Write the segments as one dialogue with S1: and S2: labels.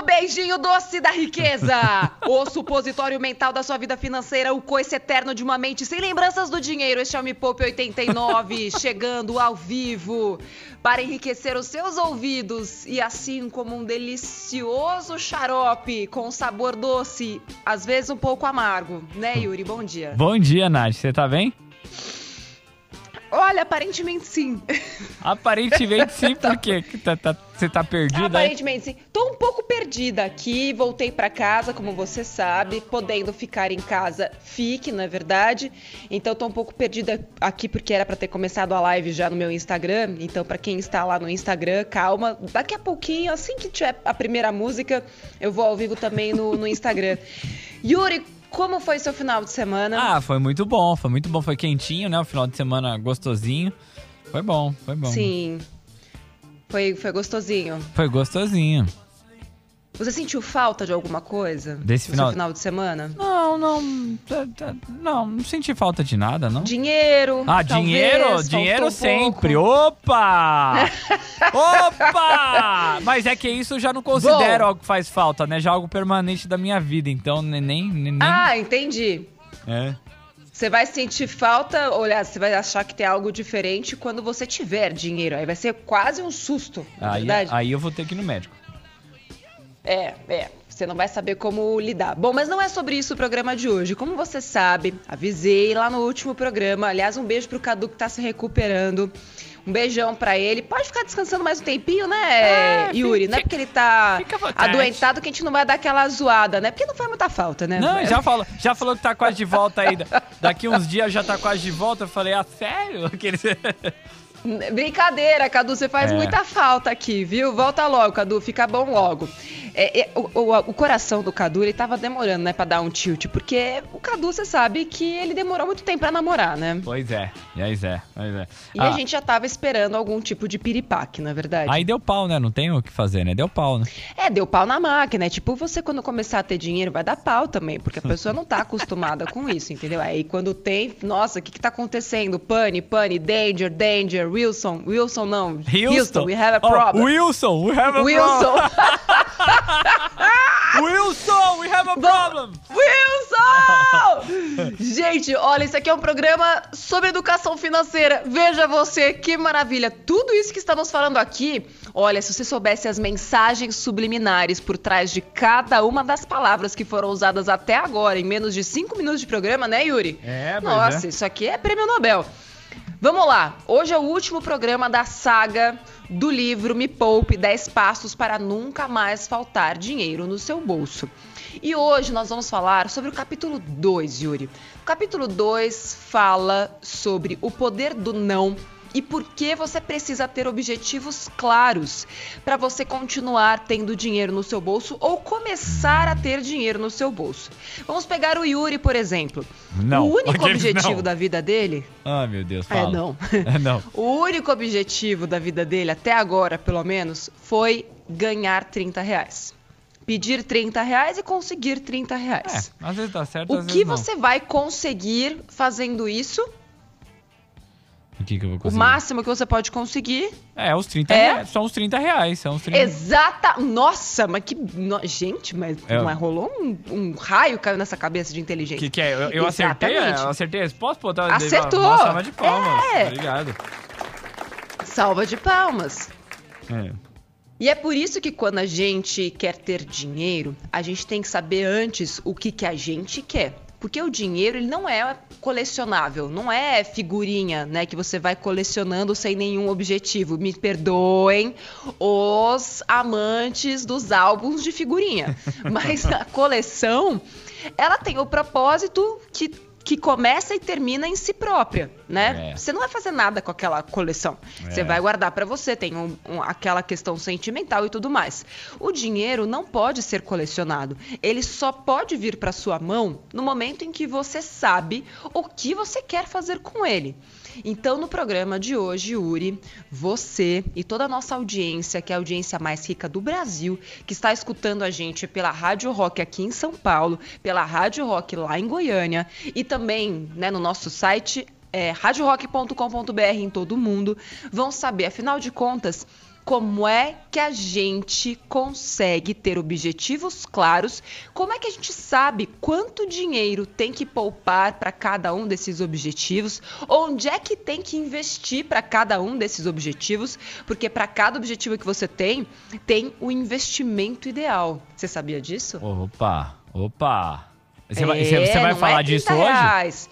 S1: O beijinho doce da riqueza! o supositório mental da sua vida financeira, o coice eterno de uma mente sem lembranças do dinheiro. Este é o Me Poupe 89, chegando ao vivo para enriquecer os seus ouvidos e assim como um delicioso xarope com sabor doce, às vezes um pouco amargo, né, Yuri? Bom dia.
S2: Bom dia, Nath. Você tá bem?
S1: Olha, aparentemente sim.
S2: Aparentemente sim, porque tá, tá, você tá perdida.
S1: Aparentemente sim. Tô um pouco perdida aqui, voltei para casa, como você sabe, podendo ficar em casa, fique, não é verdade? Então tô um pouco perdida aqui porque era para ter começado a live já no meu Instagram. Então para quem está lá no Instagram, calma, daqui a pouquinho, assim que tiver a primeira música, eu vou ao vivo também no, no Instagram. Yuri, como foi seu final de semana?
S2: Ah, foi muito bom, foi muito bom, foi quentinho, né? O final de semana gostosinho. Foi bom, foi bom.
S1: Sim. Foi, foi gostosinho.
S2: Foi gostosinho.
S1: Você sentiu falta de alguma coisa?
S2: Desse final-
S1: seu final de semana?
S2: Não, não, tá- não, não senti falta de nada, não.
S1: Dinheiro?
S2: Ah,
S1: talvez,
S2: dinheiro, dinheiro
S1: um
S2: sempre.
S1: pouco.
S2: Opa! Opa! Mas é que isso eu já não considero
S1: Bom.
S2: algo que faz falta, né? Já é algo permanente da minha vida, então nem nem, nem
S1: Ah, entendi.
S2: é.
S1: Você vai sentir falta, olha, você vai achar que tem algo diferente quando você tiver dinheiro. Aí vai ser quase um susto,
S2: Aí,
S1: verdade.
S2: aí eu vou ter que ir no médico.
S1: É, é. Você não vai saber como lidar. Bom, mas não é sobre isso o programa de hoje. Como você sabe, avisei lá no último programa. Aliás, um beijo pro Cadu que tá se recuperando. Um beijão pra ele. Pode ficar descansando mais um tempinho, né,
S2: É,
S1: Yuri?
S2: fica-
S1: não é porque ele tá adoentado que a gente não vai dar aquela zoada, né? Porque não faz muita falta, né?
S2: Não, já falou, já falou que tá quase de volta aí. Daqui uns dias já tá quase de volta. Eu falei, ah, sério? Aqueles...
S1: Brincadeira, Cadu, você faz
S2: É.
S1: muita falta aqui, viu? Volta logo, Cadu, fica bom logo. É, é, o, o- o coração do Cadu, ele tava demorando, né, pra dar um tilt, porque o Cadu, você sabe que ele demorou muito tempo pra namorar, né?
S2: Pois é, pois é, pois é.
S1: E
S2: Ah,
S1: a gente já tava esperando algum tipo de piripaque, na verdade.
S2: Aí deu pau, né? Não tem o que fazer, né? Deu pau, né?
S1: É, deu pau na máquina. É tipo você quando começar a ter dinheiro, vai dar pau também, porque a pessoa não tá acostumada com isso, entendeu? Aí quando tem, nossa, o que que tá acontecendo? Pane, pane, danger, danger, Wilson, Wilson não, Houston, we have a
S2: Oh,
S1: problem.
S2: Wilson, we have a
S1: Wilson,
S2: problem. Wilson, we have a problem.
S1: Wilson! Gente, olha, isso aqui é um programa sobre educação financeira. Veja você, que maravilha. Tudo isso que estamos falando aqui, olha, se você soubesse as mensagens subliminares por trás de cada uma das palavras que foram usadas até agora, em menos de cinco minutos de programa, né, Yuri?
S2: É, pois
S1: Nossa,
S2: é.
S1: isso aqui é prêmio Nobel. Vamos lá, hoje é o último programa da saga do livro Me Poupe 10 Passos para Nunca Mais Faltar Dinheiro no Seu Bolso. E hoje nós vamos falar sobre o capítulo 2, Yuri. O capítulo 2 fala sobre o poder do não e por que você precisa ter objetivos claros para você continuar tendo dinheiro no seu bolso ou começar a ter dinheiro no seu bolso. Vamos pegar o Yuri, por exemplo.
S2: Não,
S1: O único objetivo
S2: não.
S1: da vida dele
S2: Ah, meu Deus,
S1: é,
S2: fala.
S1: não.
S2: É, não.
S1: O único objetivo da vida dele, até agora, pelo menos, foi ganhar 30 reais. Pedir 30 reais e conseguir 30
S2: É,
S1: reais.
S2: às vezes dá certo,
S1: O que você vai conseguir fazendo isso?
S2: O que, que eu vou
S1: O
S2: conseguir?
S1: máximo que você pode conseguir?
S2: É, os 30
S1: É?
S2: reais. São os 30 reais. São os 30
S1: Exata. Nossa, mas que. Gente, mas,
S2: É.
S1: mas rolou um, um raio caiu nessa cabeça de
S2: O
S1: inteligência.
S2: que, que é? Eu, eu acertei, eu acertei a resposta? Pô, tá,
S1: Acertou!
S2: Uma salva de palmas.
S1: É.
S2: Obrigado.
S1: Salva de palmas.
S2: É.
S1: E é por isso que quando a gente quer ter dinheiro, a gente tem que saber antes o que, que a gente quer. Porque o dinheiro ele não é colecionável, não é figurinha, né, que você vai colecionando sem nenhum objetivo. Me perdoem os amantes dos álbuns de figurinha, mas a coleção ela tem o propósito que que começa e termina em si própria. né?
S2: É.
S1: Você não vai fazer nada com aquela coleção. Você
S2: É.
S1: vai guardar pra você, tem um- um- aquela questão sentimental e tudo mais. O dinheiro não pode ser colecionado. Ele só pode vir pra sua mão no momento em que você sabe o que você quer fazer com ele. Então, no programa de hoje, Uri, você e toda a nossa audiência, que é a audiência mais rica do Brasil, que está escutando a gente pela Rádio Rock aqui em São Paulo, pela Rádio Rock lá em Goiânia e também né, no nosso site é, radiorock.com.br em todo mundo, vão saber, afinal de contas, como é que a gente consegue ter objetivos claros, como é que a gente sabe quanto dinheiro tem que poupar para cada um desses objetivos, onde é que tem que investir para cada um desses objetivos, porque para cada objetivo que você tem, tem o investimento ideal. Você sabia disso?
S2: Opa, opa. Você vai,
S1: É,
S2: você- você vai
S1: não
S2: falar
S1: é
S2: disso
S1: 30
S2: hoje?
S1: reais.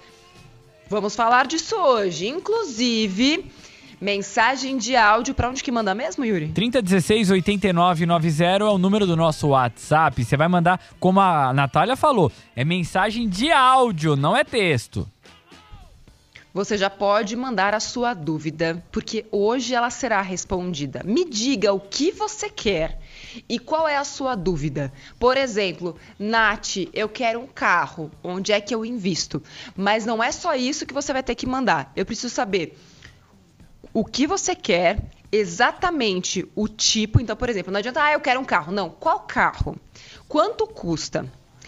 S1: Vamos falar disso hoje. Inclusive, mensagem de áudio para onde que manda mesmo, Yuri?
S2: 3016 8990 é o número do nosso WhatsApp. Você vai mandar, como a Natália falou, é mensagem de áudio, não é texto.
S1: Você já pode mandar a sua dúvida, porque hoje ela será respondida. Me diga o que você quer e qual é a sua dúvida. Por exemplo, Nath, eu quero um carro. Onde é que eu invisto? Mas não é só isso que você vai ter que mandar. Eu preciso saber o que você quer, exatamente o tipo. Então, por exemplo, não adianta, ah, eu quero um carro. Não, qual carro? Quanto custa?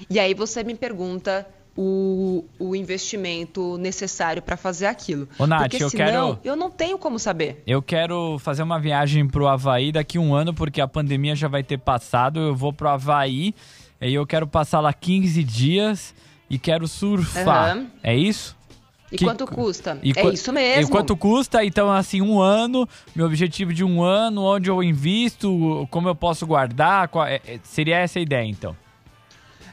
S1: E aí você me pergunta o, o investimento necessário para fazer aquilo.
S2: Ô, Nath,
S1: Porque
S2: eu
S1: senão,
S2: quero-
S1: eu não tenho como saber.
S2: Eu quero fazer uma viagem pro Havaí daqui um ano, porque a pandemia já vai ter passado. Eu vou pro Havaí e eu quero passar lá 15 dias e quero surfar.
S1: Aham.
S2: É isso?
S1: E
S2: Que-
S1: quanto custa?
S2: E
S1: é isso mesmo.
S2: E quanto custa? Então, assim, um ano, meu objetivo de um ano, onde eu invisto, como eu posso guardar, qual- é- é- seria essa a ideia, então.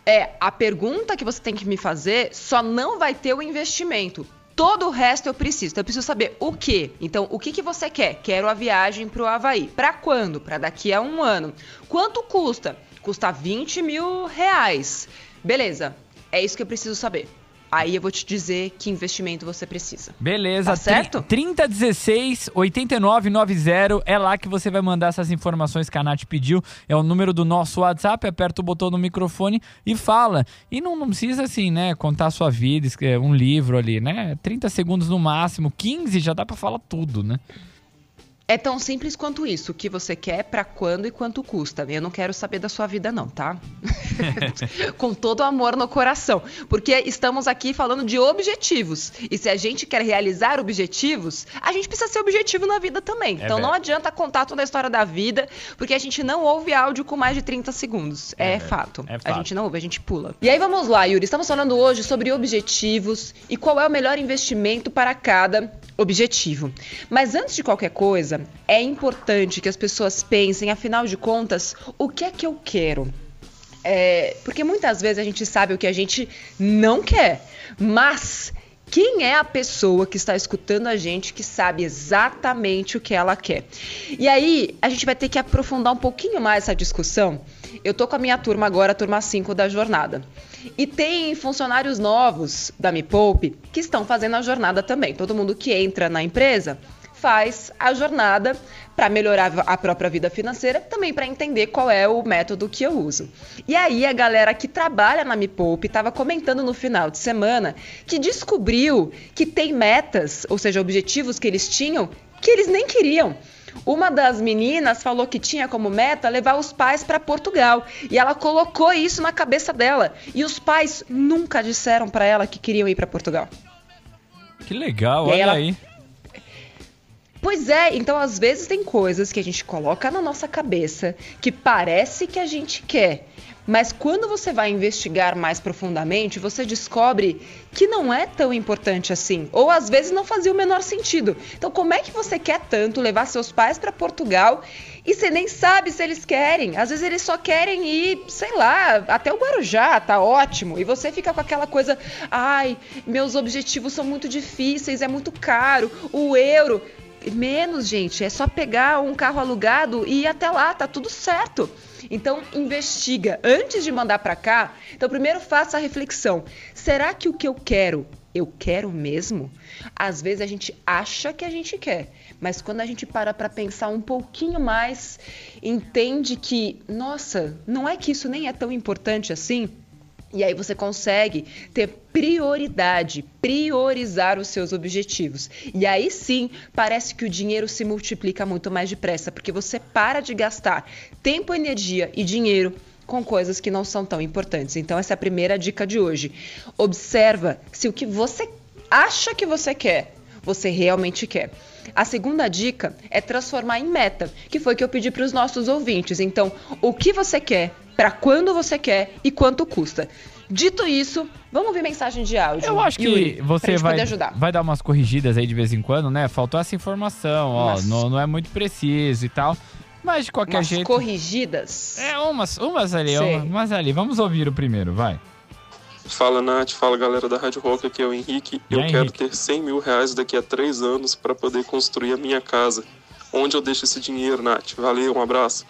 S1: É, a pergunta que você tem que me fazer só não vai ter o investimento. Todo o resto eu preciso. Então eu preciso saber o que. Então, o que, que você quer? Quero a viagem pro Havaí. Pra quando? Pra daqui a um ano. Quanto custa? Custa 20 mil reais. Beleza. É isso que eu preciso saber. Aí eu vou te dizer que investimento você precisa.
S2: Beleza,
S1: Tá certo?
S2: 3016 8990 é lá que você vai mandar essas informações que a Nath pediu. É o número do nosso WhatsApp, aperta o botão no microfone e fala. E não, não precisa assim, né, contar a sua vida, um livro ali, né? 30 segundos no máximo, 15 já dá pra falar tudo, né?
S1: É tão simples quanto isso. O que você quer, pra quando e quanto custa. Eu não quero saber da sua vida, não, tá? Com todo o amor no coração. Porque estamos aqui falando de objetivos. E se a gente quer realizar objetivos, a gente precisa ser objetivo na vida também. então não
S2: verdade.
S1: adianta contar toda a história da vida, porque a gente não ouve áudio com mais de 30 segundos. É,
S2: É,
S1: fato.
S2: é
S1: A
S2: fato.
S1: gente não ouve, a gente pula. E aí vamos lá, Yuri. Estamos falando hoje sobre objetivos e qual é o melhor investimento para cada objetivo. Mas antes de qualquer coisa, é importante que as pessoas pensem, afinal de contas, o que é que eu quero? É, porque muitas vezes a gente sabe o que a gente não quer, mas quem é a pessoa que está escutando a gente que sabe exatamente o que ela quer? E aí, a gente vai ter que aprofundar um pouquinho mais essa discussão. Eu tô com a minha turma agora, a turma 5 da jornada. E tem funcionários novos da Me Poupe que estão fazendo a jornada também. Todo mundo que entra na empresa faz a jornada para melhorar a própria vida financeira, também para entender qual é o método que eu uso. E aí a galera que trabalha na Me Poupe estava comentando no final de semana que descobriu que tem metas, ou seja, objetivos que eles tinham que eles nem queriam. Uma das meninas falou que tinha como meta levar os pais para Portugal e ela colocou isso na cabeça dela. E os pais nunca disseram para ela que queriam ir para Portugal.
S2: Que legal,
S1: E aí
S2: olha
S1: ela-
S2: aí.
S1: Pois é, então às vezes tem coisas que a gente coloca na nossa cabeça que parece que a gente quer, mas quando você vai investigar mais profundamente, você descobre que não é tão importante assim, ou às vezes não fazia o menor sentido. Então, como é que você quer tanto levar seus pais para Portugal e você nem sabe se eles querem? Às vezes eles só querem ir, sei lá, até o Guarujá, tá ótimo, e você fica com aquela coisa, ai, meus objetivos são muito difíceis, é muito caro, o euro. Menos, gente, é só pegar um carro alugado e ir até lá, tá tudo certo. Então, investiga antes de mandar para cá. Então, primeiro faça a reflexão: será que o que eu quero eu quero mesmo? Às vezes a gente acha que a gente quer, mas quando a gente para para pensar um pouquinho mais, entende que, nossa, não é que isso nem é tão importante assim. E aí você consegue ter prioridade, priorizar os seus objetivos. E aí sim, parece que o dinheiro se multiplica muito mais depressa, porque você para de gastar tempo, energia e dinheiro com coisas que não são tão importantes. Então essa é a primeira dica de hoje. Observa se o que você acha que você quer, você realmente quer. A segunda dica é transformar em meta, que foi que eu pedi para os nossos ouvintes. Então, o que você quer, para quando você quer e quanto custa. Dito isso, vamos ver mensagem de áudio.
S2: Eu acho que
S1: Yuri,
S2: você vai, vai dar umas corrigidas aí de vez em quando, né? Faltou essa informação, ó, não, não é muito preciso e tal. Mas de qualquer
S1: umas
S2: jeito.
S1: corrigidas?
S2: É, umas, umas ali, uma, umas ali. Vamos ouvir o primeiro, vai.
S3: Fala Nath, fala galera da Rádio Rock, aqui é o Henrique.
S2: E
S3: eu
S2: aí,
S3: quero
S2: Henrique?
S3: ter 100 mil reais daqui a três anos para poder construir a minha casa. Onde eu deixo esse dinheiro, Nath? Valeu, um abraço.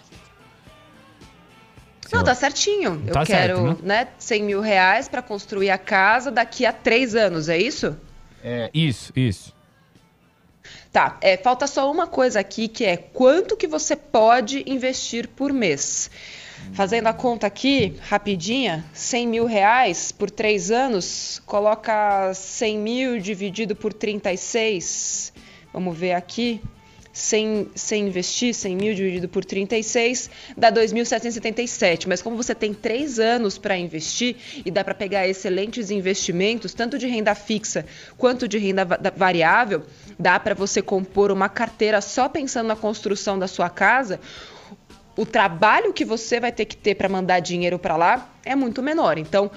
S1: Não, tá certinho.
S2: Tá
S1: eu
S2: certo,
S1: quero, né, 100 mil reais para construir a casa daqui a três anos, é isso?
S2: É, isso, isso.
S1: Tá, é, falta só uma coisa aqui que é quanto que você pode investir por mês. Fazendo a conta aqui, rapidinha, 100 mil reais por três anos, coloca 100 mil dividido por 36, vamos ver aqui, sem, sem investir, 100 mil dividido por 36, dá 2.777. Mas como você tem três anos para investir e dá para pegar excelentes investimentos, tanto de renda fixa quanto de renda va- da- variável, dá para você compor uma carteira só pensando na construção da sua casa. O trabalho que você vai ter que ter para mandar dinheiro para lá é muito menor. Então,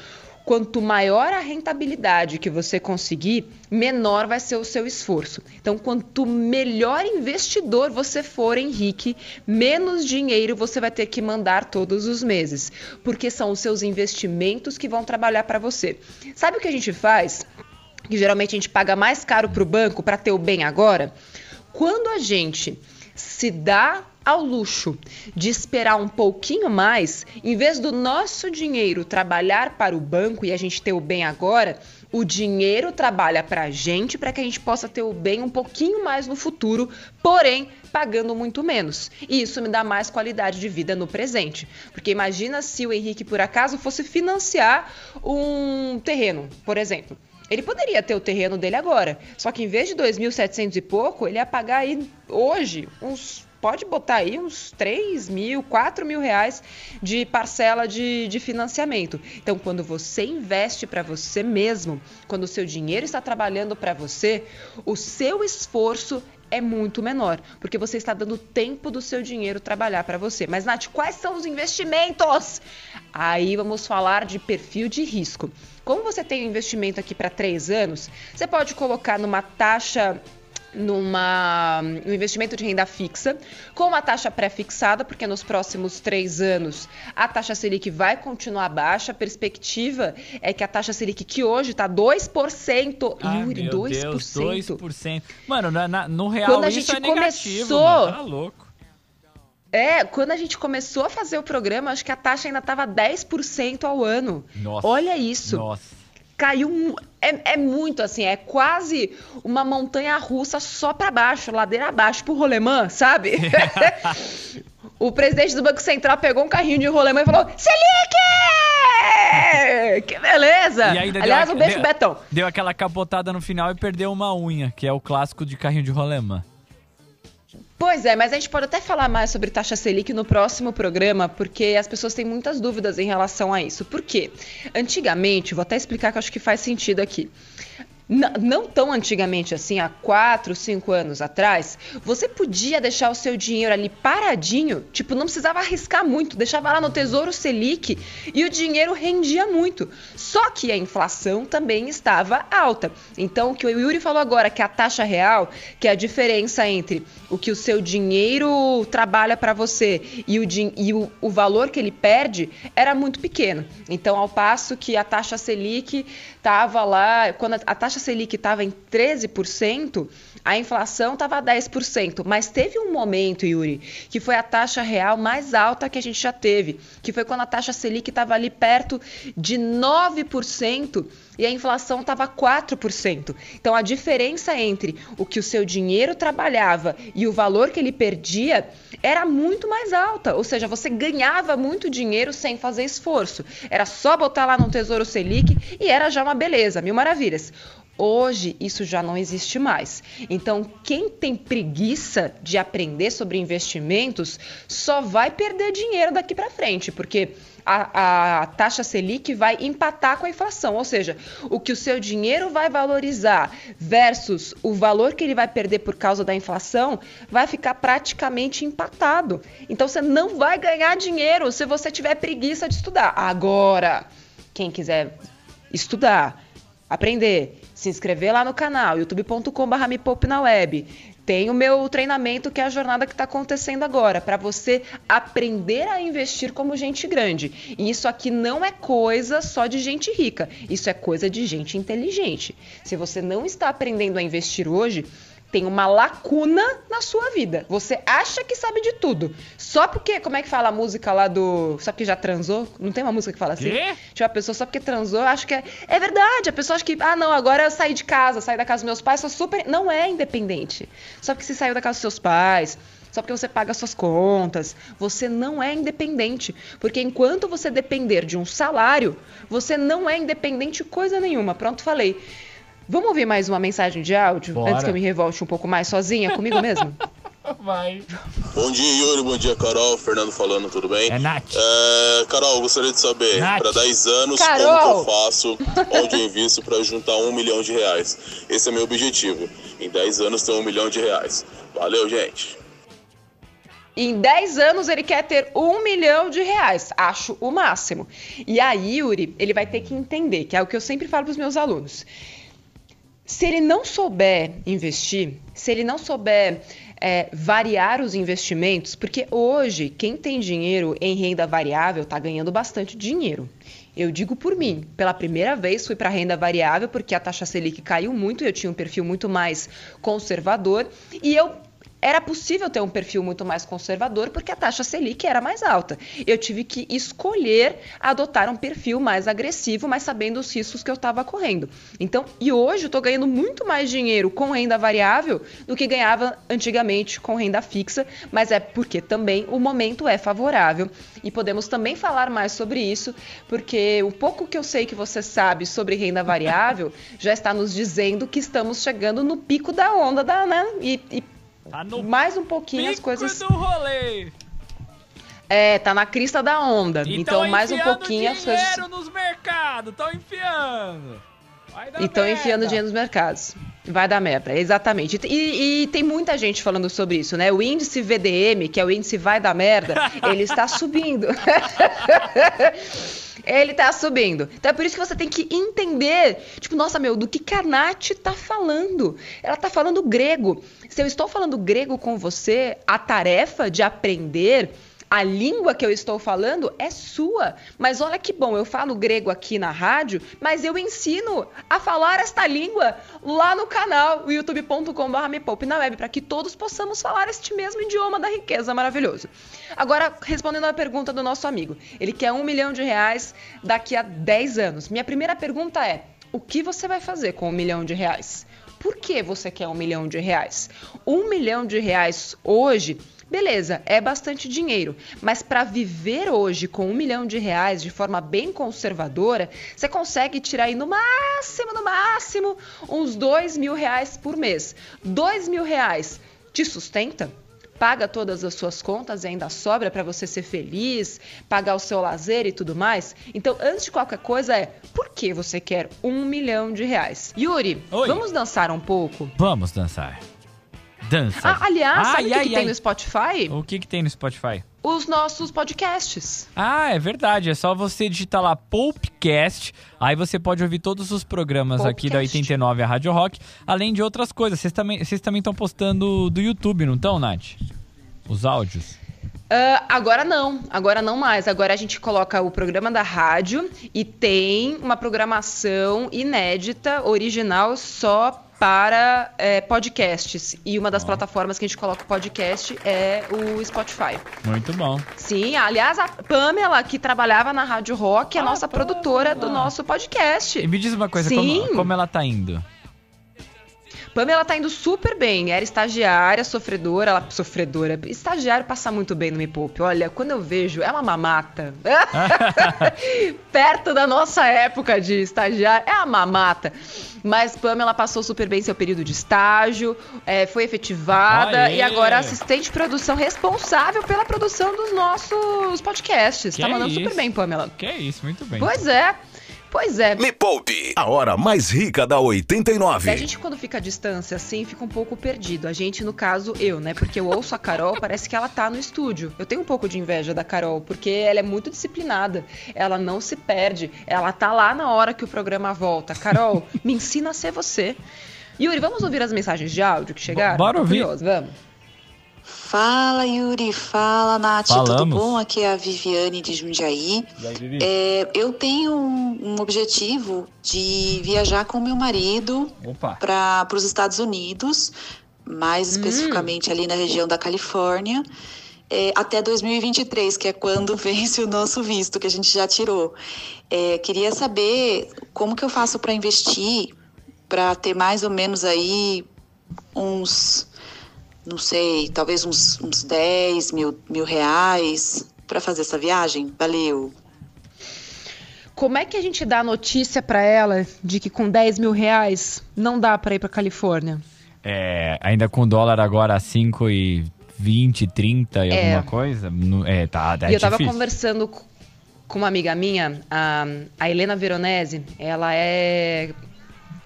S1: quanto maior a rentabilidade que você conseguir, menor vai ser o seu esforço. Então, quanto melhor investidor você for, Henrique, menos dinheiro você vai ter que mandar todos os meses, porque são os seus investimentos que vão trabalhar para você. Sabe o que a gente faz? Que geralmente a gente paga mais caro para o banco para ter o bem agora? Quando a gente se dá ao luxo de esperar um pouquinho mais, em vez do nosso dinheiro trabalhar para o banco e a gente ter o bem agora, o dinheiro trabalha para a gente para que a gente possa ter o bem um pouquinho mais no futuro, porém pagando muito menos. E isso me dá mais qualidade de vida no presente. Porque imagina se o Henrique por acaso fosse financiar um terreno, por exemplo. Ele poderia ter o terreno dele agora, só que em vez de 2.700 e pouco, ele ia pagar aí hoje uns pode botar aí uns 3 mil, 4 mil reais de parcela de, de financiamento. Então, quando você investe para você mesmo, quando o seu dinheiro está trabalhando para você, o seu esforço é muito menor, porque você está dando tempo do seu dinheiro trabalhar para você. Mas, Nath, quais são os investimentos? Aí vamos falar de perfil de risco. Como você tem um investimento aqui para três anos, você pode colocar numa taxa numa um investimento de renda fixa com uma taxa pré-fixada, porque nos próximos três anos a taxa Selic vai continuar baixa. A perspectiva é que a taxa Selic, que hoje está 2%,
S2: Ai,
S1: Yuri,
S2: meu
S1: 2%.
S2: Deus, 2%. Mano, na, na- no real
S1: Quando a
S2: isso
S1: gente
S2: é negativo,
S1: começou-
S2: mano. Tá louco.
S1: É, quando a gente começou a fazer o programa, acho que a taxa ainda estava 10% ao ano.
S2: Nossa.
S1: Olha isso.
S2: Nossa.
S1: Caiu. É, é muito assim, é quase uma montanha russa só para baixo, ladeira abaixo, pro rolemã, sabe? o presidente do Banco Central pegou um carrinho de rolemã e falou: Selic! Que beleza!
S2: E deu
S1: Aliás,
S2: a-
S1: um beijo,
S2: deu-
S1: Betão.
S2: Deu aquela capotada no final e perdeu uma unha, que é o clássico de carrinho de rolemã.
S1: Pois é, mas a gente pode até falar mais sobre taxa Selic no próximo programa, porque as pessoas têm muitas dúvidas em relação a isso. Por quê? Antigamente, vou até explicar que eu acho que faz sentido aqui. N- não tão antigamente assim, há 4, 5 anos atrás, você podia deixar o seu dinheiro ali paradinho, tipo, não precisava arriscar muito, deixava lá no Tesouro Selic e o dinheiro rendia muito. Só que a inflação também estava alta. Então, o que o Yuri falou agora, que a taxa real, que é a diferença entre o que o seu dinheiro trabalha para você e, o, e o, o valor que ele perde, era muito pequeno. Então, ao passo que a taxa Selic estava lá, quando a, a taxa Selic estava em 13%, a inflação estava 10%. Mas teve um momento, Yuri, que foi a taxa real mais alta que a gente já teve, que foi quando a taxa Selic estava ali perto de 9% e a inflação estava 4%. Então a diferença entre o que o seu dinheiro trabalhava e o valor que ele perdia era muito mais alta. Ou seja, você ganhava muito dinheiro sem fazer esforço. Era só botar lá no Tesouro Selic e era já uma beleza, mil maravilhas. Hoje isso já não existe mais. Então, quem tem preguiça de aprender sobre investimentos só vai perder dinheiro daqui para frente, porque a, a, taxa Selic vai empatar com a inflação, ou seja, o que o seu dinheiro vai valorizar versus o valor que ele vai perder por causa da inflação vai ficar praticamente empatado. Então você não vai ganhar dinheiro se você tiver preguiça de estudar. Agora, quem quiser estudar, aprender, se inscrever lá no canal youtube.com.br me na web tem o meu treinamento, que é a jornada que está acontecendo agora, para você aprender a investir como gente grande. E isso aqui não é coisa só de gente rica, isso é coisa de gente inteligente. Se você não está aprendendo a investir hoje, tem uma lacuna na sua vida. Você acha que sabe de tudo. Só porque, como é que fala a música lá do. Só porque já transou? Não tem uma música que fala assim? Quê? Tipo, a pessoa só porque transou, acho que é. É verdade. A pessoa acha que, ah, não, agora eu saí de casa, saí da casa dos meus pais, sou super. Não é independente. Só porque você saiu da casa dos seus pais, só porque você paga suas contas. Você não é independente. Porque enquanto você depender de um salário, você não é independente coisa nenhuma. Pronto, falei. Vamos ouvir mais uma mensagem de áudio Bora. antes que eu me revolte um pouco mais sozinha comigo mesmo?
S4: Vai. Bom dia, Yuri. Bom dia, Carol. Fernando falando, tudo bem?
S2: É Nath.
S4: É, Carol, gostaria de saber, para 10 anos, Carol. como que eu faço, onde eu invisto para juntar um milhão de reais? Esse é meu objetivo. Em 10 anos, ter um milhão de reais. Valeu, gente.
S1: Em 10 anos ele quer ter um milhão de reais. Acho o máximo. E aí, Yuri, ele vai ter que entender, que é o que eu sempre falo para os meus alunos. Se ele não souber investir, se ele não souber é, variar os investimentos, porque hoje quem tem dinheiro em renda variável está ganhando bastante dinheiro. Eu digo por mim, pela primeira vez fui para renda variável porque a taxa Selic caiu muito, eu tinha um perfil muito mais conservador e eu era possível ter um perfil muito mais conservador porque a taxa Selic era mais alta. Eu tive que escolher adotar um perfil mais agressivo, mas sabendo os riscos que eu estava correndo. Então, e hoje eu estou ganhando muito mais dinheiro com renda variável do que ganhava antigamente com renda fixa, mas é porque também o momento é favorável e podemos também falar mais sobre isso, porque o pouco que eu sei que você sabe sobre renda variável já está nos dizendo que estamos chegando no pico da onda da, né? E, e Tá mais um pouquinho as coisas.
S2: do rolê.
S1: É, tá na crista da onda. Então, então mais um pouquinho as coisas.
S2: dinheiro nos mercados, estão enfiando.
S1: E estão enfiando dinheiro nos mercados. Vai dar merda, exatamente. E, e, tem muita gente falando sobre isso, né? O índice VDM, que é o índice vai dar merda, ele está subindo. ele tá subindo. Então é por isso que você tem que entender, tipo, nossa, meu, do que Karnat tá falando. Ela tá falando grego. Se eu estou falando grego com você, a tarefa de aprender a língua que eu estou falando é sua. Mas olha que bom, eu falo grego aqui na rádio, mas eu ensino a falar esta língua lá no canal youtube.com.br me na web, para que todos possamos falar este mesmo idioma da riqueza maravilhoso. Agora, respondendo a pergunta do nosso amigo, ele quer um milhão de reais daqui a 10 anos. Minha primeira pergunta é: o que você vai fazer com um milhão de reais? Por que você quer um milhão de reais? Um milhão de reais hoje Beleza, é bastante dinheiro, mas para viver hoje com um milhão de reais de forma bem conservadora, você consegue tirar aí no máximo, no máximo, uns dois mil reais por mês. Dois mil reais te sustenta? paga todas as suas contas e ainda sobra para você ser feliz, pagar o seu lazer e tudo mais. Então, antes de qualquer coisa, é por que você quer um milhão de reais? Yuri, Oi. vamos dançar um pouco?
S2: Vamos dançar dança.
S1: Ah, aliás, ai, sabe o que, que tem no Spotify?
S2: O que, que tem no Spotify?
S1: Os nossos podcasts.
S2: Ah, é verdade. É só você digitar lá Popcast. Aí você pode ouvir todos os programas aqui da 89 a Rádio Rock, além de outras coisas. Vocês também estão postando do YouTube, não estão, Nath? Os áudios.
S1: Uh, agora não, agora não mais. Agora a gente coloca o programa da rádio e tem uma programação inédita, original, só para é, podcasts. E uma das plataformas que a gente coloca o podcast é o Spotify.
S2: Muito bom.
S1: Sim, aliás, a Pamela, que trabalhava na Rádio Rock, é a ah, nossa produtora do nosso podcast.
S2: E me diz uma coisa, Sim. Como, como ela tá indo?
S1: Pamela tá indo super bem. Era estagiária, sofredora. Ela, sofredora. Estagiário passa muito bem no Me Poupe. Olha, quando eu vejo, é uma mamata. Perto da nossa época de estagiário, é uma mamata. Mas Pamela passou super bem seu período de estágio, é, foi efetivada Aê. e agora é assistente de produção responsável pela produção dos nossos podcasts. Que tá mandando super bem, Pamela.
S2: Que é isso, muito bem.
S1: Pois é. Pois é.
S5: Me Poupe, a hora mais rica da 89.
S1: A gente, quando fica à distância assim, fica um pouco perdido. A gente, no caso, eu, né? Porque eu ouço a Carol, parece que ela tá no estúdio. Eu tenho um pouco de inveja da Carol, porque ela é muito disciplinada. Ela não se perde. Ela tá lá na hora que o programa volta. Carol, me ensina a ser você. Yuri, vamos ouvir as mensagens de áudio que chegaram?
S2: Bora ouvir.
S1: Curioso, vamos.
S6: Fala Yuri, fala Nath, Falamos. tudo bom? Aqui é a Viviane de Jundiaí. Aí, é, eu tenho um, um, objetivo de viajar com meu marido para os Estados Unidos, mais hum. especificamente ali na região da Califórnia. É, até 2023, que é quando vence o nosso visto, que a gente já tirou. É, queria saber como que eu faço para investir, para ter mais ou menos aí uns não sei, talvez uns, uns 10 mil, mil reais para fazer essa viagem? Valeu!
S1: Como é que a gente dá a notícia para ela de que com 10 mil reais não dá para ir para Califórnia?
S2: É, ainda com o dólar agora a 5 e 20, 30 e é. alguma coisa? É, tá, é
S1: e eu tava conversando com uma amiga minha, a, a Helena Veronese, ela é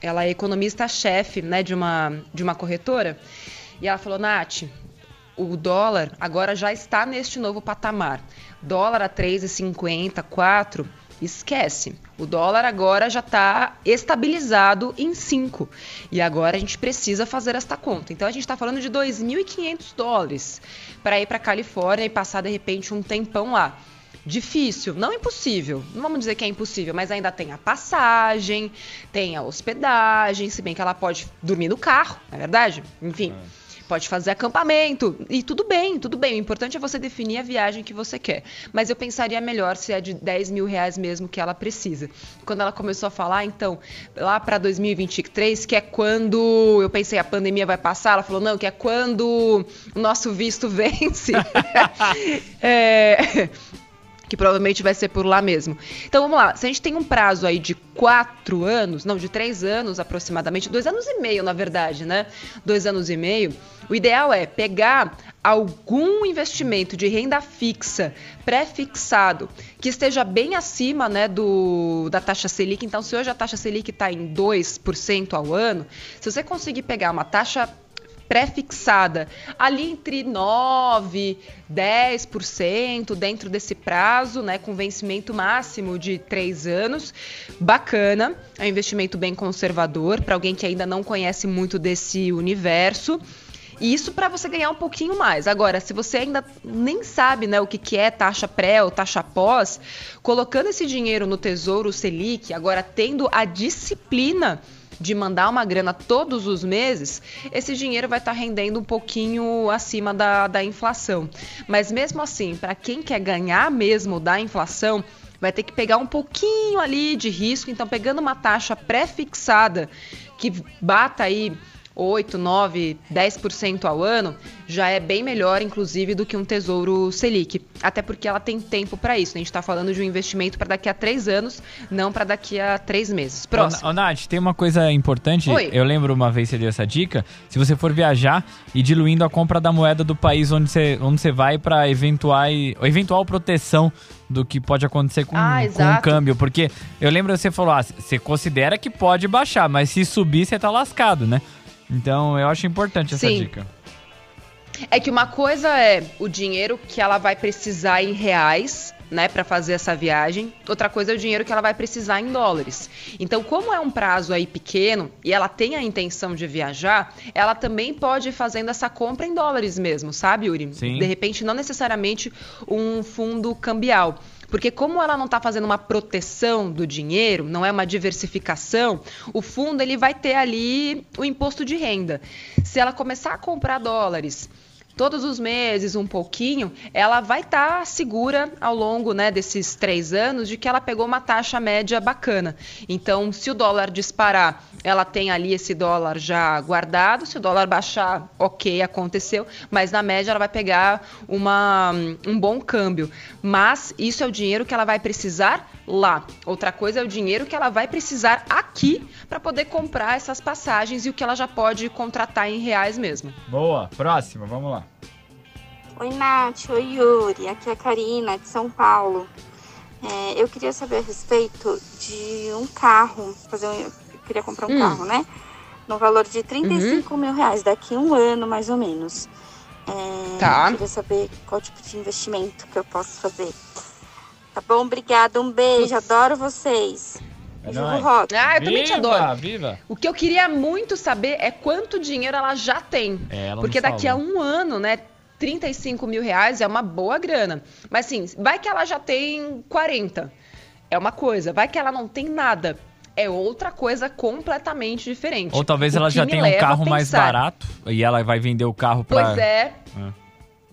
S1: ela é economista-chefe né, de, uma, de uma corretora. E ela falou, Nath, o dólar agora já está neste novo patamar. Dólar a 3,50, 4, esquece. O dólar agora já está estabilizado em 5. E agora a gente precisa fazer esta conta. Então a gente está falando de 2.500 dólares para ir para Califórnia e passar de repente um tempão lá. Difícil, não impossível. Não vamos dizer que é impossível, mas ainda tem a passagem, tem a hospedagem, se bem que ela pode dormir no carro, não é verdade? Enfim. É pode fazer acampamento. E tudo bem, tudo bem. O importante é você definir a viagem que você quer. Mas eu pensaria melhor se é de 10 mil reais mesmo que ela precisa. Quando ela começou a falar, então, lá para 2023, que é quando eu pensei a pandemia vai passar, ela falou, não, que é quando o nosso visto vence. é, que provavelmente vai ser por lá mesmo. Então vamos lá, se a gente tem um prazo aí de quatro anos, não, de três anos aproximadamente, dois anos e meio na verdade, né? Dois anos e meio, o ideal é pegar algum investimento de renda fixa pré-fixado que esteja bem acima né, do, da taxa Selic. Então, se hoje a taxa Selic está em 2% ao ano, se você conseguir pegar uma taxa pré-fixada ali entre 9, 10% dentro desse prazo, né, com vencimento máximo de 3 anos. Bacana, é um investimento bem conservador para alguém que ainda não conhece muito desse universo. E isso para você ganhar um pouquinho mais. Agora, se você ainda nem sabe né, o que, que é taxa pré ou taxa pós, colocando esse dinheiro no Tesouro Selic, agora tendo a disciplina de mandar uma grana todos os meses, esse dinheiro vai estar tá rendendo um pouquinho acima da, da inflação. Mas mesmo assim, para quem quer ganhar mesmo da inflação, vai ter que pegar um pouquinho ali de risco. Então, pegando uma taxa pré-fixada que bata aí 8, 9, 10% ao ano, já é bem melhor, inclusive, do que um tesouro Selic. Até porque ela tem tempo para isso. Né? A gente está falando de um investimento para daqui a três anos, não para daqui a três meses. Próximo.
S2: Ô, Nath, tem uma coisa importante. Oi. Eu lembro uma vez você deu essa dica. Se você for viajar e diluindo a compra da moeda do país onde você, onde você vai para eventual, eventual proteção do que pode acontecer com, ah, com o câmbio. Porque eu lembro que você falou, ah, você considera que pode baixar, mas se subir, você tá lascado, né? Então eu acho importante essa Sim. dica.
S1: É que uma coisa é o dinheiro que ela vai precisar em reais né, para fazer essa viagem. Outra coisa é o dinheiro que ela vai precisar em dólares. Então, como é um prazo aí pequeno e ela tem a intenção de viajar, ela também pode ir fazendo essa compra em dólares mesmo, sabe, Yuri?
S2: Sim.
S1: De repente, não necessariamente um fundo cambial. Porque como ela não está fazendo uma proteção do dinheiro, não é uma diversificação, o fundo ele vai ter ali o imposto de renda. Se ela começar a comprar dólares todos os meses um pouquinho, ela vai estar tá segura ao longo né, desses três anos de que ela pegou uma taxa média bacana. Então, se o dólar disparar, ela tem ali esse dólar já guardado. Se o dólar baixar, ok, aconteceu. Mas na média ela vai pegar uma, um bom câmbio. Mas isso é o dinheiro que ela vai precisar lá. Outra coisa é o dinheiro que ela vai precisar aqui para poder comprar essas passagens e o que ela já pode contratar em reais mesmo.
S2: Boa, próxima, vamos lá.
S7: Oi, Nath. Oi, Yuri. Aqui é a Karina, de São Paulo. É, eu queria saber a respeito de um carro. Fazer um, eu queria comprar um hum. carro, né? No valor de 35 uhum. mil reais, daqui a um ano mais ou menos. É, tá. Eu queria saber qual tipo de investimento que eu posso fazer. Tá bom? Obrigada. Um beijo. Adoro vocês.
S1: É rock. Ah, eu viva, também te adoro. Viva. O que eu queria muito saber é quanto dinheiro ela já tem. É, ela Porque daqui falou. a um ano, né? 35 mil reais é uma boa grana. Mas assim, vai que ela já tem 40. É uma coisa. Vai que ela não tem nada. É outra coisa completamente diferente.
S2: Ou talvez o ela já tenha um carro mais barato e ela vai vender o carro para.
S1: Pois é. é.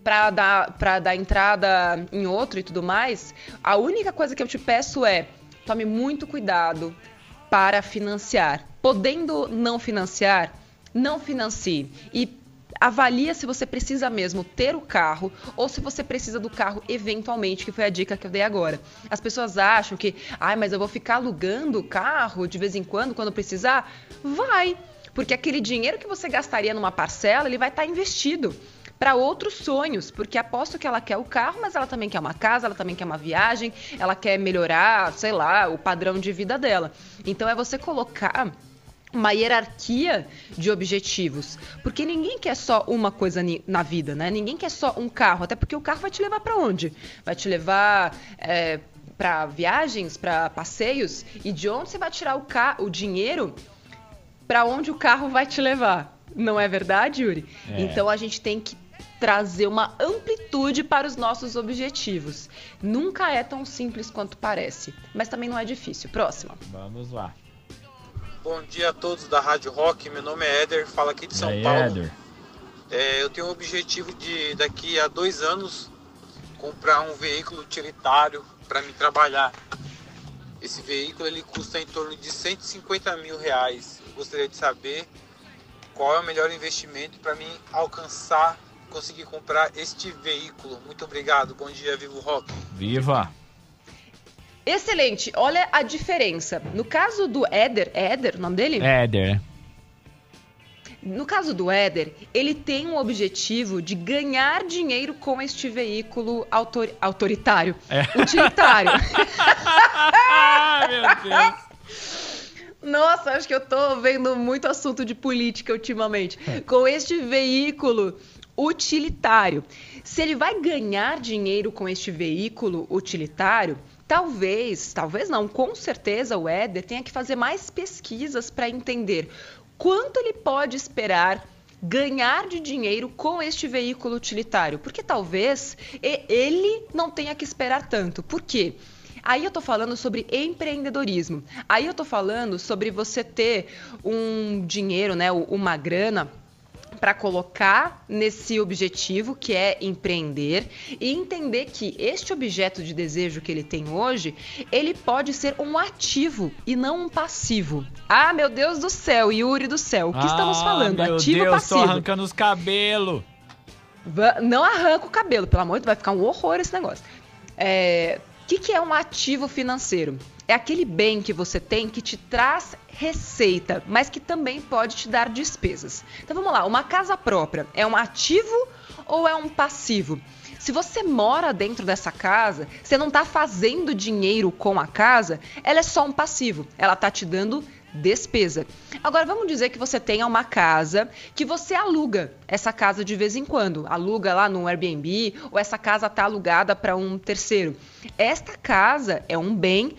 S1: Para dar, pra dar entrada em outro e tudo mais, a única coisa que eu te peço é tome muito cuidado para financiar. Podendo não financiar, não financie. E avalia se você precisa mesmo ter o carro ou se você precisa do carro eventualmente, que foi a dica que eu dei agora. As pessoas acham que, ai, ah, mas eu vou ficar alugando o carro de vez em quando, quando precisar. Vai, porque aquele dinheiro que você gastaria numa parcela, ele vai estar tá investido para outros sonhos, porque aposto que ela quer o carro, mas ela também quer uma casa, ela também quer uma viagem, ela quer melhorar, sei lá, o padrão de vida dela. Então é você colocar uma hierarquia de objetivos, porque ninguém quer só uma coisa na vida, né? Ninguém quer só um carro, até porque o carro vai te levar para onde? Vai te levar é, para viagens, para passeios, e de onde você vai tirar o, ca o dinheiro para onde o carro vai te levar? Não é verdade, Yuri? É. Então a gente tem que trazer uma amplitude para os nossos objetivos. Nunca é tão simples quanto parece, mas também não é difícil. Próxima.
S2: Vamos lá.
S8: Bom dia a todos da Rádio Rock. Meu nome é Éder, falo aqui de São aí, Paulo. É, eu tenho o objetivo de daqui a dois anos comprar um veículo utilitário para me trabalhar. Esse veículo ele custa em torno de 150 mil reais. Eu gostaria de saber qual é o melhor investimento para mim alcançar, conseguir comprar este veículo. Muito obrigado. Bom dia, Vivo Rock.
S2: Viva!
S1: Excelente. Olha a diferença. No caso do Éder, é Éder o nome dele?
S2: É Éder.
S1: No caso do Éder, ele tem um objetivo de ganhar dinheiro com este veículo autor autoritário, é. utilitário.
S2: ah, meu Deus.
S1: Nossa, acho que eu tô vendo muito assunto de política ultimamente. Com este veículo utilitário. Se ele vai ganhar dinheiro com este veículo utilitário, Talvez, talvez não, com certeza o Éder tenha que fazer mais pesquisas para entender quanto ele pode esperar ganhar de dinheiro com este veículo utilitário, porque talvez ele não tenha que esperar tanto. Por quê? Aí eu tô falando sobre empreendedorismo. Aí eu tô falando sobre você ter um dinheiro, né, uma grana para colocar nesse objetivo que é empreender e entender que este objeto de desejo que ele tem hoje, ele pode ser um ativo e não um passivo. Ah, meu Deus do céu, Yuri do céu, o que ah, estamos falando?
S2: Meu
S1: ativo
S2: Deus,
S1: passivo?
S2: Tô arrancando os cabelos.
S1: Não arranca o cabelo, pelo amor de Deus, vai ficar um horror esse negócio. É, o que, que é um ativo financeiro? É aquele bem que você tem que te traz receita, mas que também pode te dar despesas. Então vamos lá, uma casa própria é um ativo ou é um passivo? Se você mora dentro dessa casa, você não está fazendo dinheiro com a casa, ela é só um passivo. Ela está te dando despesa. Agora vamos dizer que você tenha uma casa que você aluga essa casa de vez em quando, aluga lá no Airbnb ou essa casa está alugada para um terceiro. Esta casa é um bem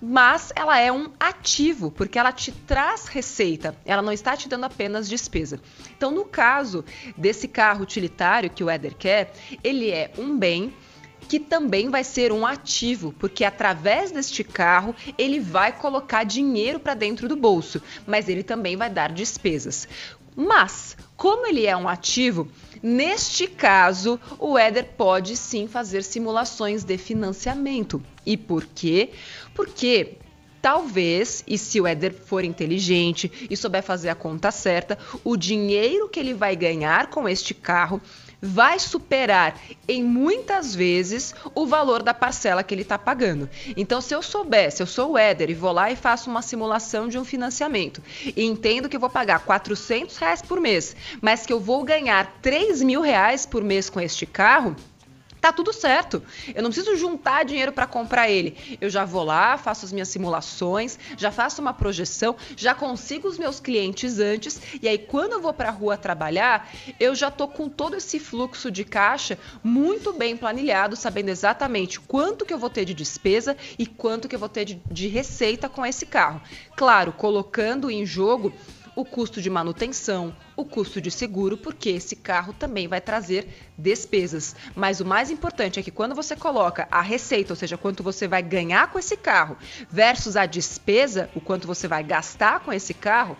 S1: mas ela é um ativo, porque ela te traz receita, ela não está te dando apenas despesa. Então, no caso desse carro utilitário que o Éder quer, ele é um bem que também vai ser um ativo, porque através deste carro ele vai colocar dinheiro para dentro do bolso, mas ele também vai dar despesas. Mas, como ele é um ativo, neste caso, o Éder pode sim fazer simulações de financiamento. E por quê? Porque talvez, e se o Éder for inteligente e souber fazer a conta certa, o dinheiro que ele vai ganhar com este carro vai superar em muitas vezes o valor da parcela que ele está pagando. Então, se eu souber, se eu sou o Éder e vou lá e faço uma simulação de um financiamento e entendo que eu vou pagar 400 reais por mês, mas que eu vou ganhar 3 mil reais por mês com este carro, tá tudo certo. Eu não preciso juntar dinheiro para comprar ele. Eu já vou lá, faço as minhas simulações, já faço uma projeção, já consigo os meus clientes antes e aí quando eu vou para a rua trabalhar, eu já tô com todo esse fluxo de caixa muito bem planilhado, sabendo exatamente quanto que eu vou ter de despesa e quanto que eu vou ter de, de receita com esse carro. Claro, colocando em jogo o custo de manutenção, o custo de seguro, porque esse carro também vai trazer despesas. Mas o mais importante é que quando você coloca a receita, ou seja, quanto você vai ganhar com esse carro, versus a despesa, o quanto você vai gastar com esse carro,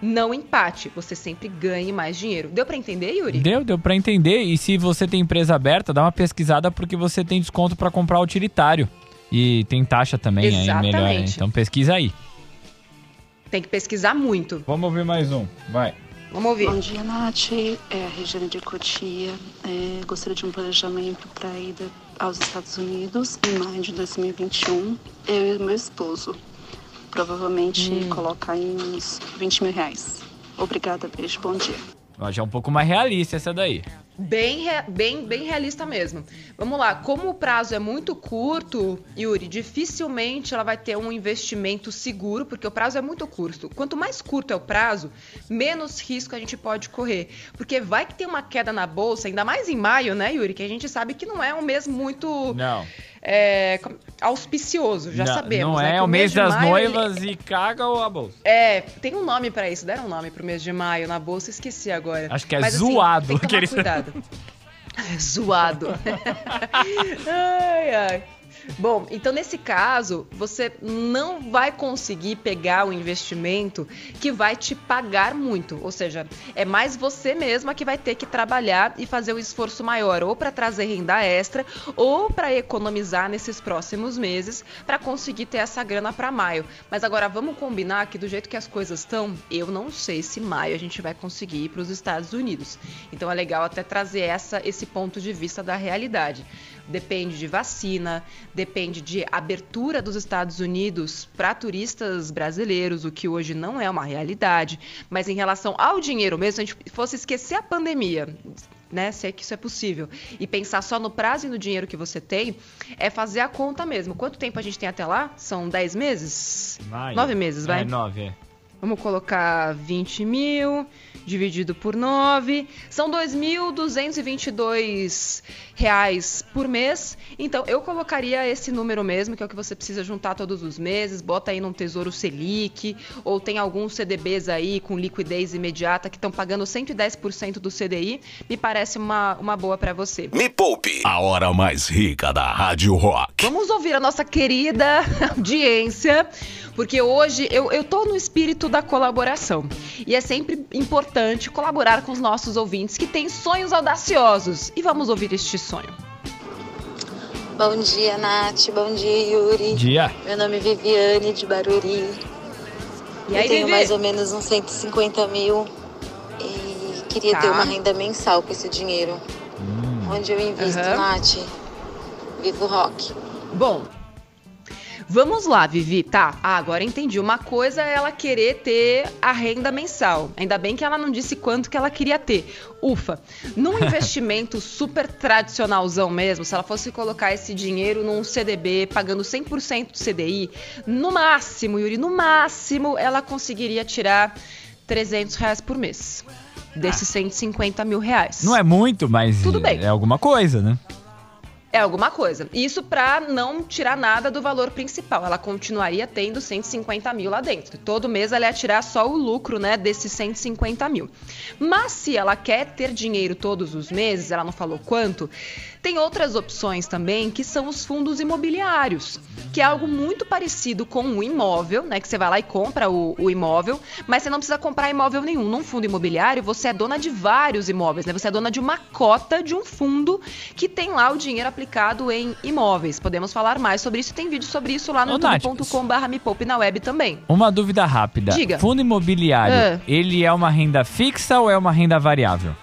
S1: não empate, você sempre ganhe mais dinheiro. Deu para entender, Yuri?
S2: Deu, deu para entender. E se você tem empresa aberta, dá uma pesquisada porque você tem desconto para comprar utilitário. E tem taxa também Exatamente. aí melhor. Então pesquisa aí.
S1: Tem que pesquisar muito.
S2: Vamos ouvir mais um. Vai.
S1: Vamos ouvir.
S9: Bom dia, Nath. É a Regiane de Cotia. É, gostaria de um planejamento para a ida aos Estados Unidos em maio de 2021. Eu e meu esposo. Provavelmente hum. colocar em uns 20 mil reais. Obrigada, beijo, bom dia.
S2: Já é um pouco mais realista essa daí.
S1: Bem, bem, bem realista mesmo. Vamos lá, como o prazo é muito curto, Yuri, dificilmente ela vai ter um investimento seguro, porque o prazo é muito curto. Quanto mais curto é o prazo, menos risco a gente pode correr. Porque vai que tem uma queda na bolsa, ainda mais em maio, né, Yuri? Que a gente sabe que não é um mês muito.
S2: Não.
S1: É, auspicioso, já
S2: não,
S1: sabemos.
S2: Não
S1: né?
S2: é o mês, mês das maio, noivas ele... e caga a bolsa.
S1: É, tem um nome para isso, deram um nome pro mês de maio na bolsa, esqueci agora.
S2: Acho que é Mas, zoado.
S1: Assim, tem que tomar cuidado. Zoado. ai, ai. Bom, então nesse caso, você não vai conseguir pegar o investimento que vai te pagar muito. Ou seja, é mais você mesma que vai ter que trabalhar e fazer um esforço maior, ou para trazer renda extra, ou para economizar nesses próximos meses para conseguir ter essa grana para maio. Mas agora vamos combinar que do jeito que as coisas estão, eu não sei se maio a gente vai conseguir ir para os Estados Unidos. Então é legal até trazer essa, esse ponto de vista da realidade depende de vacina, depende de abertura dos Estados Unidos para turistas brasileiros, o que hoje não é uma realidade. Mas em relação ao dinheiro mesmo, se a gente fosse esquecer a pandemia, né, se é que isso é possível, e pensar só no prazo e no dinheiro que você tem, é fazer a conta mesmo. Quanto tempo a gente tem até lá? São 10 meses?
S2: Vai.
S1: 9 meses, vai?
S2: É, 9, é.
S1: Vamos colocar 20 mil dividido por 9. São 2.222 reais por mês. Então, eu colocaria esse número mesmo, que é o que você precisa juntar todos os meses. Bota aí num Tesouro Selic, ou tem alguns CDBs aí com liquidez imediata que estão pagando 110% do CDI. Me parece uma, uma boa para você.
S5: Me Poupe, a hora mais rica da Rádio Rock.
S1: Vamos ouvir a nossa querida audiência, porque hoje eu, eu tô no espírito da colaboração. E é sempre importante colaborar com os nossos ouvintes que têm sonhos audaciosos. E vamos ouvir este sonho.
S6: Bom dia, Nath. Bom dia, Yuri.
S2: Dia.
S6: Meu nome é Viviane, de Baruri.
S1: E aí,
S6: eu tenho
S1: Vivi?
S6: mais ou menos uns 150 mil e queria
S1: Tá.
S6: ter uma renda mensal com esse dinheiro. Onde eu invisto,
S1: Aham.
S6: Nath? Vivo Rock.
S1: Bom, Vamos lá, Vivi. Tá, ah, agora entendi. Uma coisa é ela querer ter a renda mensal. Ainda bem que ela não disse quanto que ela queria ter. Ufa. Num investimento super tradicionalzão mesmo, se ela fosse colocar esse dinheiro num CDB, pagando 100% do CDI, no máximo, Yuri, no máximo, ela conseguiria tirar 300 reais por mês. Desses 150 mil reais.
S2: Não é muito, mas Tudo bem. é alguma coisa, né?
S1: É alguma coisa. Isso para não tirar nada do valor principal. Ela continuaria tendo 150 mil lá dentro. Todo mês ela ia tirar só o lucro, né, desses 150 mil. Mas se ela quer ter dinheiro todos os meses, ela não falou quanto, tem outras opções também, que são os fundos imobiliários, que é algo muito parecido com um imóvel, né? Que você vai lá e compra o, o imóvel, mas você não precisa comprar imóvel nenhum. Num fundo imobiliário, você é dona de vários imóveis, né? Você é dona de uma cota de um fundo que tem lá o dinheiro aplicado em imóveis. Podemos falar mais sobre isso. Tem vídeo sobre isso lá no youtube.com.br me poupe na web também.
S2: Uma dúvida rápida.
S1: Diga.
S2: Fundo imobiliário, ah. ele é uma renda fixa ou é uma renda variável?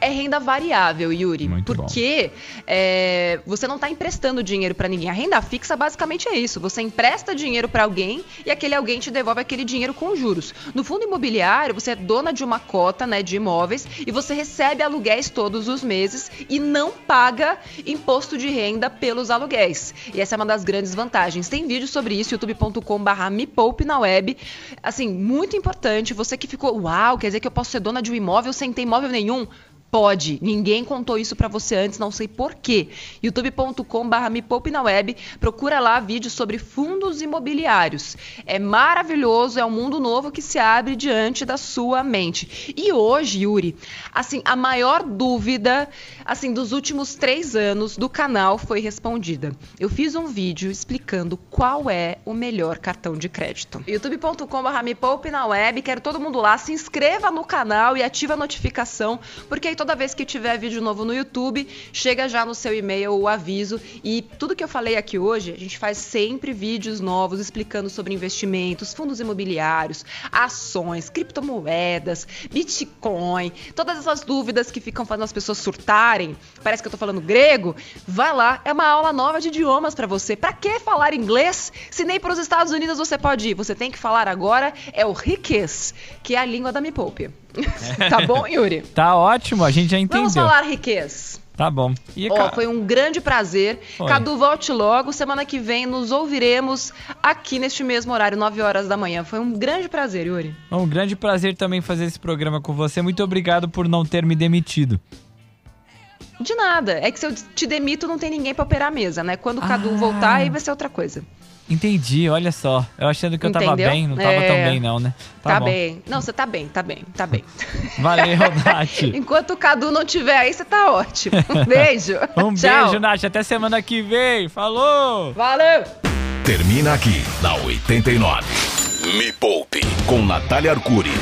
S1: É renda variável, Yuri. Muito porque é, você não está emprestando dinheiro para ninguém. A renda fixa basicamente é isso. Você empresta dinheiro para alguém e aquele alguém te devolve aquele dinheiro com juros. No fundo imobiliário, você é dona de uma cota né, de imóveis e você recebe aluguéis todos os meses e não paga imposto de renda pelos aluguéis. E essa é uma das grandes vantagens. Tem vídeo sobre isso, youtube.com/barra me poupe na web. Assim, muito importante. Você que ficou, uau, quer dizer que eu posso ser dona de um imóvel sem ter imóvel nenhum? Pode. Ninguém contou isso para você antes, não sei porquê. youtube.com/barra me poupe na web. Procura lá vídeos sobre fundos imobiliários. É maravilhoso, é um mundo novo que se abre diante da sua mente. E hoje, Yuri, assim, a maior dúvida, assim, dos últimos três anos do canal foi respondida. Eu fiz um vídeo explicando qual é o melhor cartão de crédito. youtube.com/barra me poupe na web. Quero todo mundo lá. Se inscreva no canal e ative a notificação, porque toda vez que tiver vídeo novo no YouTube, chega já no seu e-mail o aviso. E tudo que eu falei aqui hoje, a gente faz sempre vídeos novos explicando sobre investimentos, fundos imobiliários, ações, criptomoedas, Bitcoin, todas essas dúvidas que ficam fazendo as pessoas surtarem. Parece que eu tô falando grego. Vai lá, é uma aula nova de idiomas para você. Para que falar inglês se nem para os Estados Unidos você pode ir? Você tem que falar agora é o riquez, que é a língua da Me Poupe. Tá bom, Yuri?
S2: Tá ótimo, a gente já entendeu.
S1: Vamos falar riqueza.
S2: Tá bom.
S1: E, oh, foi um grande prazer. Foi. Cadu, volte logo. Semana que vem nos ouviremos aqui neste mesmo horário, 9 horas da manhã. Foi um grande prazer, Yuri.
S2: Um grande prazer também fazer esse programa com você. Muito obrigado por não ter me demitido.
S1: De nada. É que se eu te demito, não tem ninguém para operar a mesa, né? Quando o Cadu ah. voltar, aí vai ser outra coisa.
S2: Entendi, olha só. Eu achando que eu Entendeu? tava bem, não tava é... tão bem, não, né?
S1: Tá, tá bem. Não, você tá bem, tá bem, tá bem.
S2: Valeu, Nath.
S1: Enquanto o Cadu não tiver aí, você tá ótimo. Um beijo.
S2: um Tchau. beijo, Nath. Até semana que vem. Falou!
S1: Valeu!
S5: Termina aqui, na 89. Me Poupe, com Natália Arcuri.